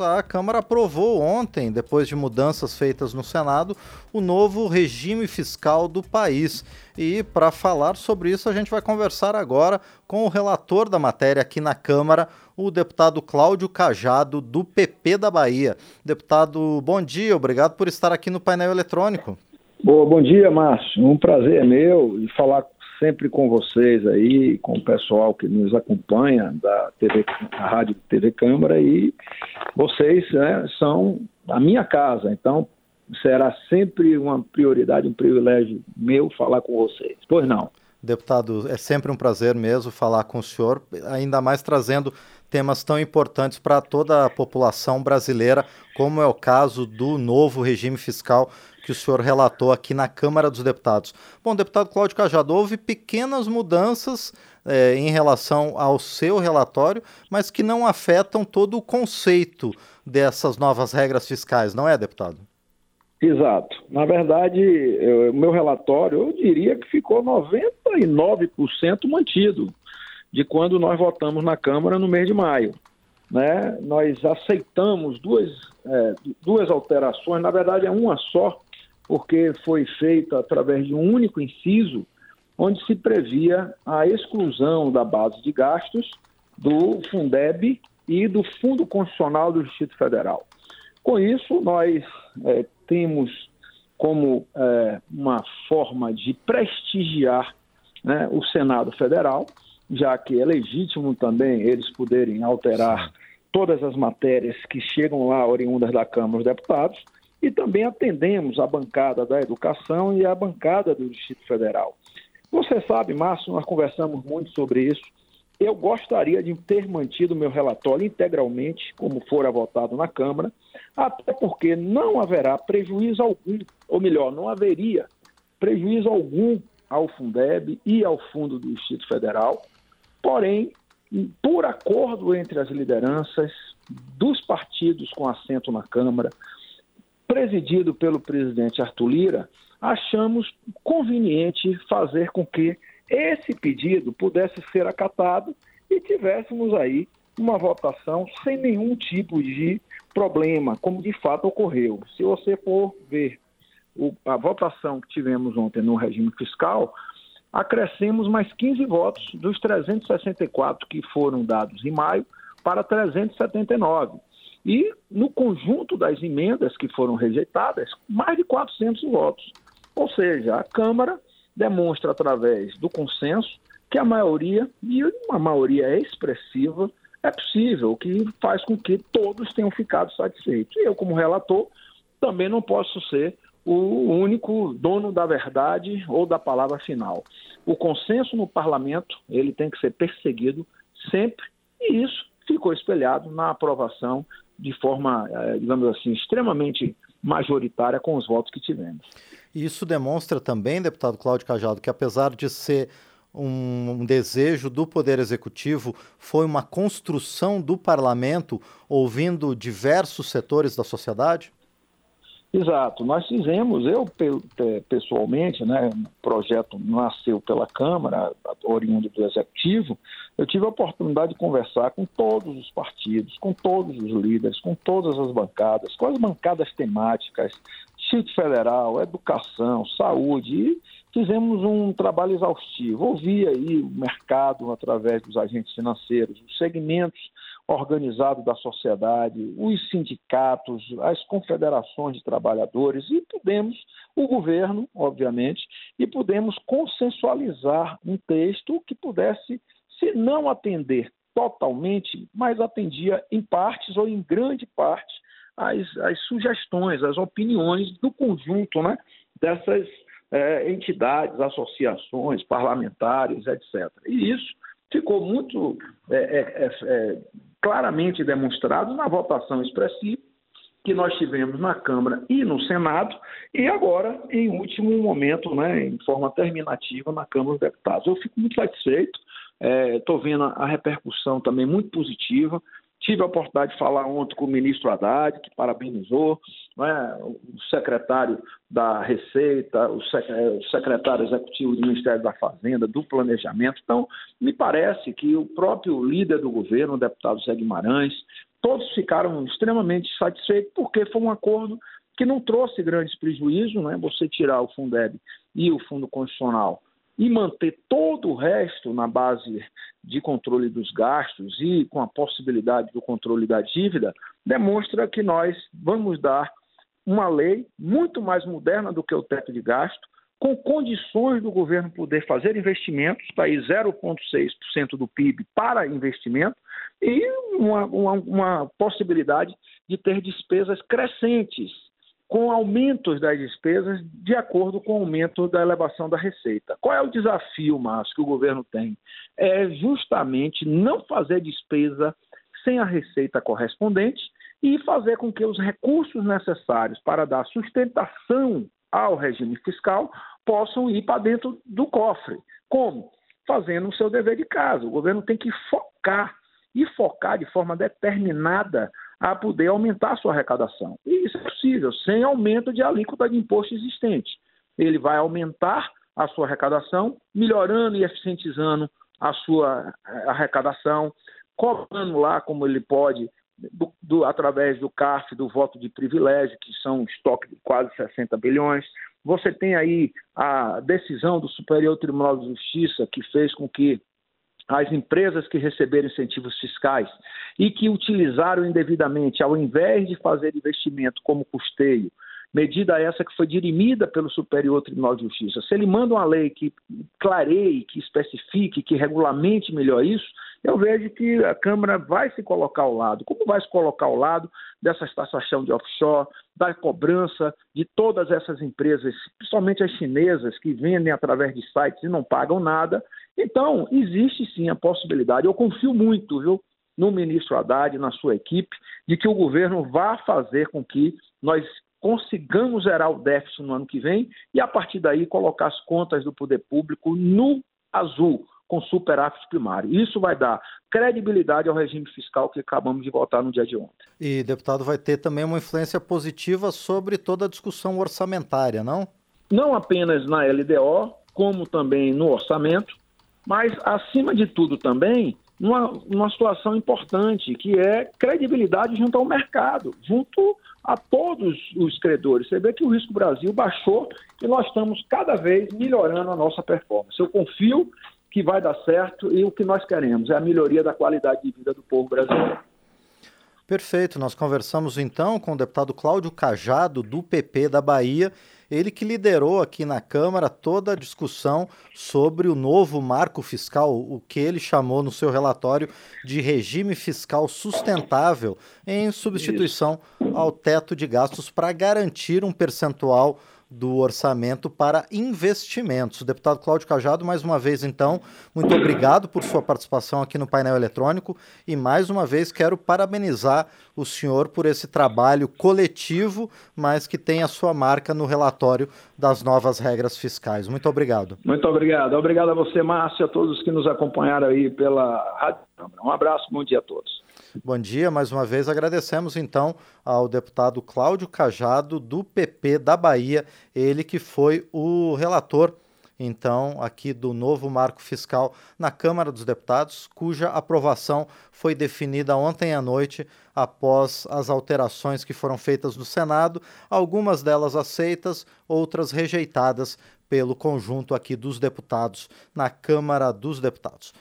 A Câmara aprovou ontem, depois de mudanças feitas no Senado, o novo regime fiscal do país. E para falar sobre isso, a gente vai conversar agora com o relator da matéria aqui na Câmara, o deputado Cláudio Cajado, do PP da Bahia. Deputado, bom dia, obrigado por estar aqui no painel eletrônico. Boa, bom dia, Márcio. Um prazer é meu falar sempre com vocês aí, com o pessoal que nos acompanha da TV, Rádio TV Câmara e vocês né, são a minha casa, então será sempre uma prioridade, um privilégio meu falar com vocês. Pois não. Deputado, é sempre um prazer mesmo falar com o senhor, ainda mais trazendo temas tão importantes para toda a população brasileira, como é o caso do novo regime fiscal que o senhor relatou aqui na Câmara dos Deputados. Bom, deputado Cláudio Cajado, houve pequenas mudanças é, em relação ao seu relatório, mas que não afetam todo o conceito dessas novas regras fiscais, não é, deputado? Exato. Na verdade, o meu relatório, eu diria que ficou 99% mantido de quando nós votamos na Câmara no mês de maio. Né? Nós aceitamos duas, é, duas alterações, na verdade é uma só, porque foi feita através de um único inciso, onde se previa a exclusão da base de gastos do Fundeb e do Fundo Constitucional do Distrito Federal. Com isso, nós é, temos como é, uma forma de prestigiar né, o Senado Federal, já que é legítimo também eles poderem alterar todas as matérias que chegam lá oriundas da Câmara dos Deputados, e também atendemos a bancada da educação e a bancada do Distrito Federal. Você sabe, Márcio, nós conversamos muito sobre isso. Eu gostaria de ter mantido meu relatório integralmente, como fora votado na Câmara, até porque não haverá prejuízo algum, ou melhor, não haveria prejuízo algum ao Fundeb e ao Fundo do Distrito Federal. Porém, por acordo entre as lideranças dos partidos com assento na Câmara, presidido pelo presidente Arthur Lira, achamos conveniente fazer com que esse pedido pudesse ser acatado e tivéssemos aí uma votação sem nenhum tipo de problema, como de fato ocorreu. Se você for ver a votação que tivemos ontem no regime fiscal, acrescemos mais 15 votos dos 364 que foram dados em maio para 379. E no conjunto das emendas que foram rejeitadas, mais de 400 votos. Ou seja, a Câmara demonstra através do consenso que a maioria, e uma maioria expressiva, é possível, que faz com que todos tenham ficado satisfeitos. E eu, como relator, também não posso ser o único dono da verdade ou da palavra final. O consenso no parlamento, ele tem que ser perseguido sempre, e isso ficou espelhado na aprovação de forma, eh, digamos assim, extremamente majoritária com os votos que tivemos. Isso demonstra também, deputado Cláudio Cajado, que apesar de ser um, um, desejo do Poder Executivo, foi uma construção do parlamento, ouvindo diversos setores da sociedade? Exato, nós fizemos, eu pessoalmente, né, o projeto nasceu pela Câmara, oriundo do Executivo, eu tive a oportunidade de conversar com todos os partidos, com todos os líderes, com todas as bancadas, com as bancadas temáticas, Distrito Federal, Educação, Saúde, e fizemos um trabalho exaustivo. Ouvi aí o mercado através dos agentes financeiros, os segmentos organizado da sociedade, os sindicatos, as confederações de trabalhadores e pudemos, o governo, obviamente, e pudemos consensualizar um texto que pudesse, se não atender totalmente, mas atendia em partes ou em grande parte as, as sugestões, as opiniões do conjunto né, dessas é, entidades, associações, parlamentares, etc. E isso ficou muito é, é, é claramente demonstrado na votação expressiva que nós tivemos na Câmara e no Senado, e agora, em último momento, né, em forma terminativa, na Câmara dos Deputados. Eu fico muito satisfeito, estou é, vendo a repercussão também muito positiva. Tive a oportunidade de falar ontem com o ministro Haddad, que parabenizou, né, o secretário da Receita, o secretário executivo do Ministério da Fazenda, do Planejamento. Então, me parece que o próprio líder do governo, o deputado Zé Guimarães, todos ficaram extremamente satisfeitos, porque foi um acordo que não trouxe grandes prejuízos, né? Você tirar o Fundeb e o Fundo Constitucional e manter todo o resto na base de controle dos gastos e com a possibilidade do controle da dívida, demonstra que nós vamos dar uma lei muito mais moderna do que o teto de gasto, com condições do governo poder fazer investimentos, para ir 0,6% do PIB para investimento, e uma, uma, uma possibilidade de ter despesas crescentes com aumentos das despesas de acordo com o aumento da elevação da receita. Qual é o desafio, Márcio, que o governo tem? É justamente não fazer despesa sem a receita correspondente e fazer com que os recursos necessários para dar sustentação ao regime fiscal possam ir para dentro do cofre. Como? Fazendo o seu dever de casa. O governo tem que focar e focar de forma determinada a poder aumentar a sua arrecadação. E isso é possível, sem aumento de alíquota de imposto existente. Ele vai aumentar a sua arrecadação, melhorando e eficientizando a sua arrecadação, cobrando lá como ele pode, do, do, através do CARF, do voto de privilégio, que são um estoque de quase 60 bilhões. Você tem aí a decisão do Superior Tribunal de Justiça, que fez com que as empresas que receberam incentivos fiscais e que utilizaram indevidamente, ao invés de fazer investimento como custeio, medida essa que foi dirimida pelo Superior Tribunal de Justiça. Se ele manda uma lei que clareie, que especifique, que regulamente melhor isso, eu vejo que a Câmara vai se colocar ao lado. Como vai se colocar ao lado dessa taxação de offshore, da cobrança de todas essas empresas, principalmente as chinesas, que vendem através de sites e não pagam nada. Então, existe sim a possibilidade, eu confio muito, viu, no ministro Haddad, na sua equipe, de que o governo vá fazer com que nós consigamos zerar o déficit no ano que vem e, a partir daí, colocar as contas do poder público no azul, com superávit primário. Isso vai dar credibilidade ao regime fiscal que acabamos de votar no dia de ontem. E, deputado, vai ter também uma influência positiva sobre toda a discussão orçamentária, não? Não apenas na LDO, como também no orçamento, mas, acima de tudo, também numa, numa situação importante, que é credibilidade junto ao mercado, junto a todos os credores. Você vê que o risco Brasil baixou e nós estamos cada vez melhorando a nossa performance. Eu confio que vai dar certo e o que nós queremos é a melhoria da qualidade de vida do povo brasileiro. Perfeito. Nós conversamos então com o deputado Cláudio Cajado, do PP da Bahia, ele que liderou aqui na Câmara toda a discussão sobre o novo marco fiscal, o que ele chamou no seu relatório de regime fiscal sustentável, em substituição ao teto de gastos para garantir um percentual do orçamento para investimentos. Deputado Cláudio Cajado, mais uma vez, então, muito obrigado por sua participação aqui no painel eletrônico e, mais uma vez, quero parabenizar o senhor por esse trabalho coletivo, mas que tem a sua marca no relatório das novas regras fiscais. Muito obrigado. Muito obrigado. Obrigado a você, Márcio, a todos que nos acompanharam aí pela Rádio Um abraço, bom dia a todos. Bom dia, mais uma vez agradecemos então ao deputado Cláudio Cajado, do PP da Bahia, ele que foi o relator então, aqui do novo marco fiscal na Câmara dos Deputados, cuja aprovação foi definida ontem à noite após as alterações que foram feitas no Senado, algumas delas aceitas, outras rejeitadas pelo conjunto aqui dos deputados na Câmara dos Deputados.